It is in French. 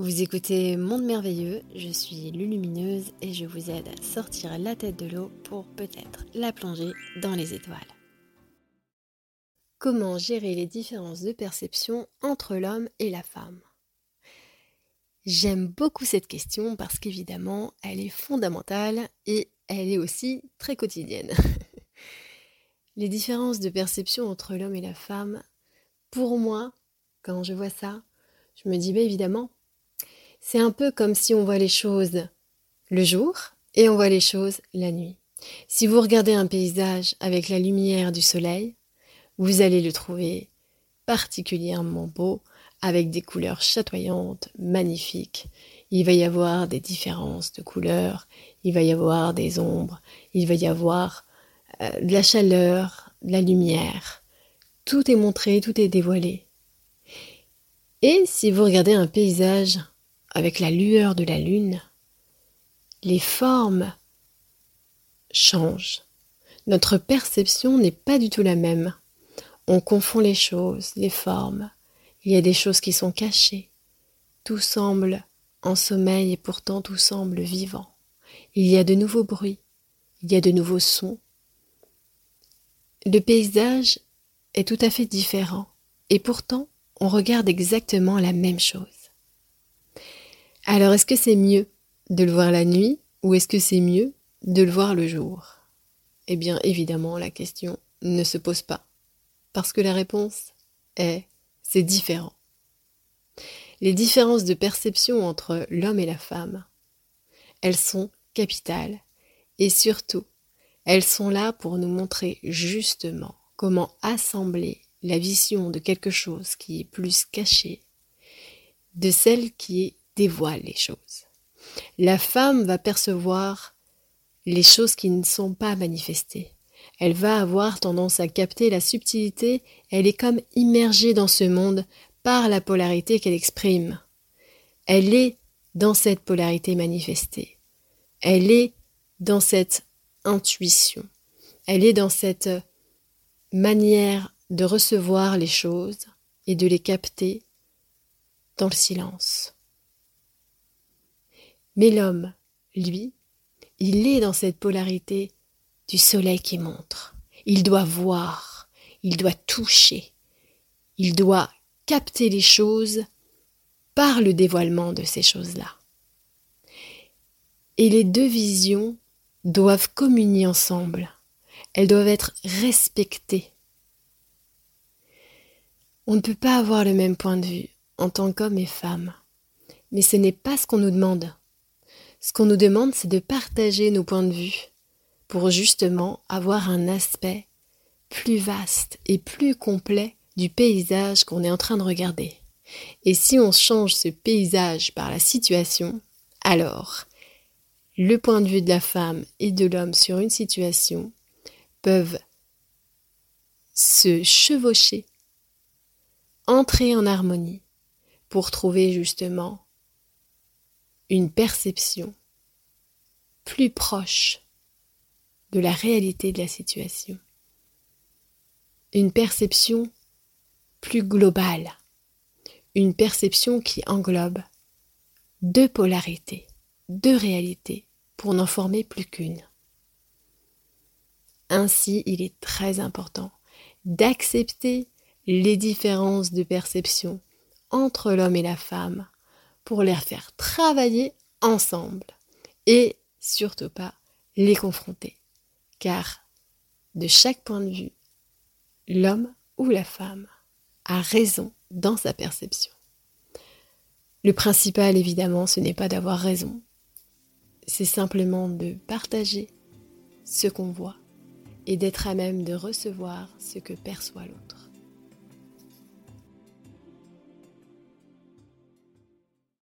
Vous écoutez Monde Merveilleux, je suis Lulumineuse et je vous aide à sortir la tête de l'eau pour peut-être la plonger dans les étoiles. Comment gérer les différences de perception entre l'homme et la femme? J'aime beaucoup cette question parce qu'évidemment, elle est fondamentale et elle est aussi très quotidienne. les différences de perception entre l'homme et la femme, pour moi, quand je vois ça, je me dis bien évidemment, c'est un peu comme si on voit les choses le jour et on voit les choses la nuit. Si vous regardez un paysage avec la lumière du soleil, vous allez le trouver particulièrement beau, avec des couleurs chatoyantes, magnifiques. Il va y avoir des différences de couleurs, il va y avoir des ombres, il va y avoir euh, de la chaleur, de la lumière. Tout est montré, tout est dévoilé. Et si vous regardez un paysage avec la lueur de la lune, les formes changent. Notre perception n'est pas du tout la même. On confond les choses, les formes. Il y a des choses qui sont cachées. Tout semble en sommeil et pourtant tout semble vivant. Il y a de nouveaux bruits, il y a de nouveaux sons. Le paysage est tout à fait différent et pourtant on regarde exactement la même chose. Alors, est-ce que c'est mieux de le voir la nuit ou est-ce que c'est mieux de le voir le jour? Eh bien, évidemment, la question ne se pose pas. Parce que la réponse est c'est différent. Les différences de perception entre l'homme et la femme, elles sont capitales et surtout, elles sont là pour nous montrer justement comment assembler la vision de quelque chose qui est plus caché de celle qui est dévoile les choses. La femme va percevoir les choses qui ne sont pas manifestées. Elle va avoir tendance à capter la subtilité, elle est comme immergée dans ce monde par la polarité qu'elle exprime. Elle est dans cette polarité manifestée. Elle est dans cette intuition. Elle est dans cette manière de recevoir les choses et de les capter dans le silence. Mais l'homme, lui, il est dans cette polarité du soleil qui montre. Il doit voir, il doit toucher, il doit capter les choses par le dévoilement de ces choses-là. Et les deux visions doivent communier ensemble. Elles doivent être respectées. On ne peut pas avoir le même point de vue en tant qu'homme et femme. Mais ce n'est pas ce qu'on nous demande. Ce qu'on nous demande, c'est de partager nos points de vue pour justement avoir un aspect plus vaste et plus complet du paysage qu'on est en train de regarder. Et si on change ce paysage par la situation, alors le point de vue de la femme et de l'homme sur une situation peuvent se chevaucher, entrer en harmonie pour trouver justement une perception plus proche de la réalité de la situation. Une perception plus globale. Une perception qui englobe deux polarités, deux réalités, pour n'en former plus qu'une. Ainsi, il est très important d'accepter les différences de perception entre l'homme et la femme pour les faire travailler ensemble et surtout pas les confronter. Car de chaque point de vue, l'homme ou la femme a raison dans sa perception. Le principal, évidemment, ce n'est pas d'avoir raison, c'est simplement de partager ce qu'on voit et d'être à même de recevoir ce que perçoit l'autre.